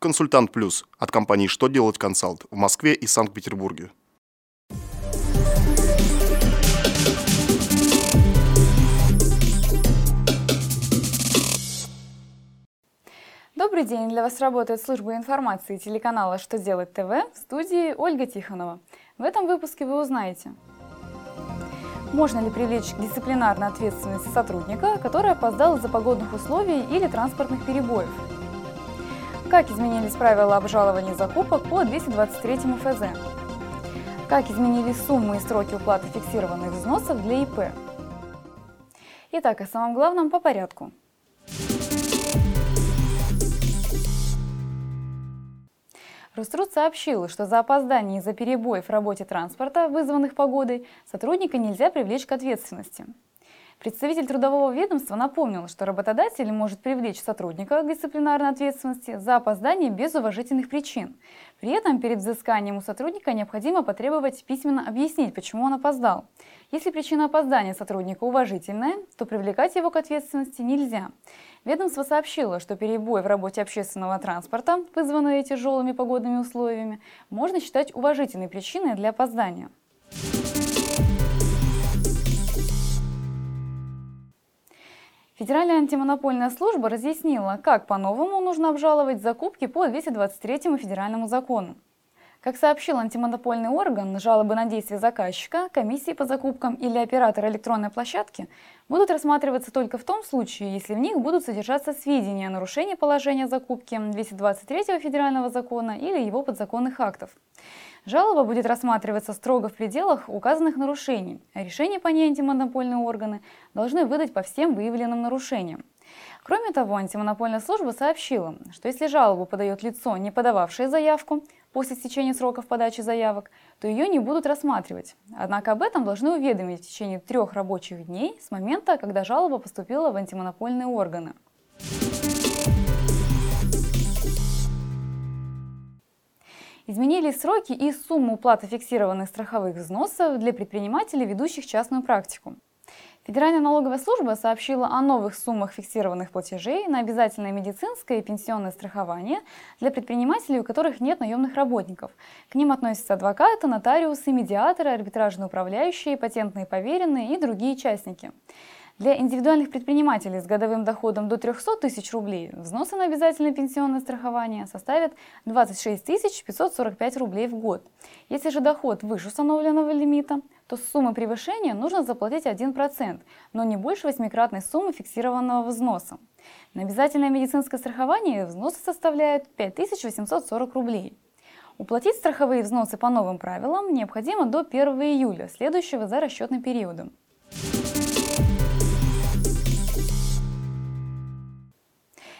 Консультант Плюс от компании «Что делать консалт» в Москве и Санкт-Петербурге. Добрый день! Для вас работает служба информации телеканала «Что делать ТВ» в студии Ольга Тихонова. В этом выпуске вы узнаете – можно ли привлечь к дисциплинарной ответственности сотрудника, который опоздал из-за погодных условий или транспортных перебоев? Как изменились правила обжалования закупок по 223 ФЗ? Как изменились суммы и сроки уплаты фиксированных взносов для ИП? Итак, о самом главном по порядку. Роструд сообщил, что за опоздание из-за перебоев в работе транспорта, вызванных погодой, сотрудника нельзя привлечь к ответственности. Представитель трудового ведомства напомнил, что работодатель может привлечь сотрудника к дисциплинарной ответственности за опоздание без уважительных причин. При этом перед взысканием у сотрудника необходимо потребовать письменно объяснить, почему он опоздал. Если причина опоздания сотрудника уважительная, то привлекать его к ответственности нельзя. Ведомство сообщило, что перебой в работе общественного транспорта, вызванные тяжелыми погодными условиями, можно считать уважительной причиной для опоздания. Федеральная антимонопольная служба разъяснила, как по-новому нужно обжаловать закупки по 223 федеральному закону. Как сообщил антимонопольный орган, жалобы на действия заказчика, комиссии по закупкам или оператора электронной площадки будут рассматриваться только в том случае, если в них будут содержаться сведения о нарушении положения закупки 223 федерального закона или его подзаконных актов. Жалоба будет рассматриваться строго в пределах указанных нарушений, решения по ней антимонопольные органы должны выдать по всем выявленным нарушениям. Кроме того, антимонопольная служба сообщила, что если жалобу подает лицо, не подававшее заявку, после истечения сроков подачи заявок, то ее не будут рассматривать. Однако об этом должны уведомить в течение трех рабочих дней с момента, когда жалоба поступила в антимонопольные органы. Изменились сроки и сумму уплаты фиксированных страховых взносов для предпринимателей, ведущих частную практику. Федеральная налоговая служба сообщила о новых суммах фиксированных платежей на обязательное медицинское и пенсионное страхование для предпринимателей, у которых нет наемных работников. К ним относятся адвокаты, нотариусы, медиаторы, арбитражные управляющие, патентные поверенные и другие участники. Для индивидуальных предпринимателей с годовым доходом до 300 тысяч рублей взносы на обязательное пенсионное страхование составят 26 545 рублей в год. Если же доход выше установленного лимита, то с суммы превышения нужно заплатить 1%, но не больше восьмикратной суммы фиксированного взноса. На обязательное медицинское страхование взносы составляют 5840 рублей. Уплатить страховые взносы по новым правилам необходимо до 1 июля, следующего за расчетным периодом.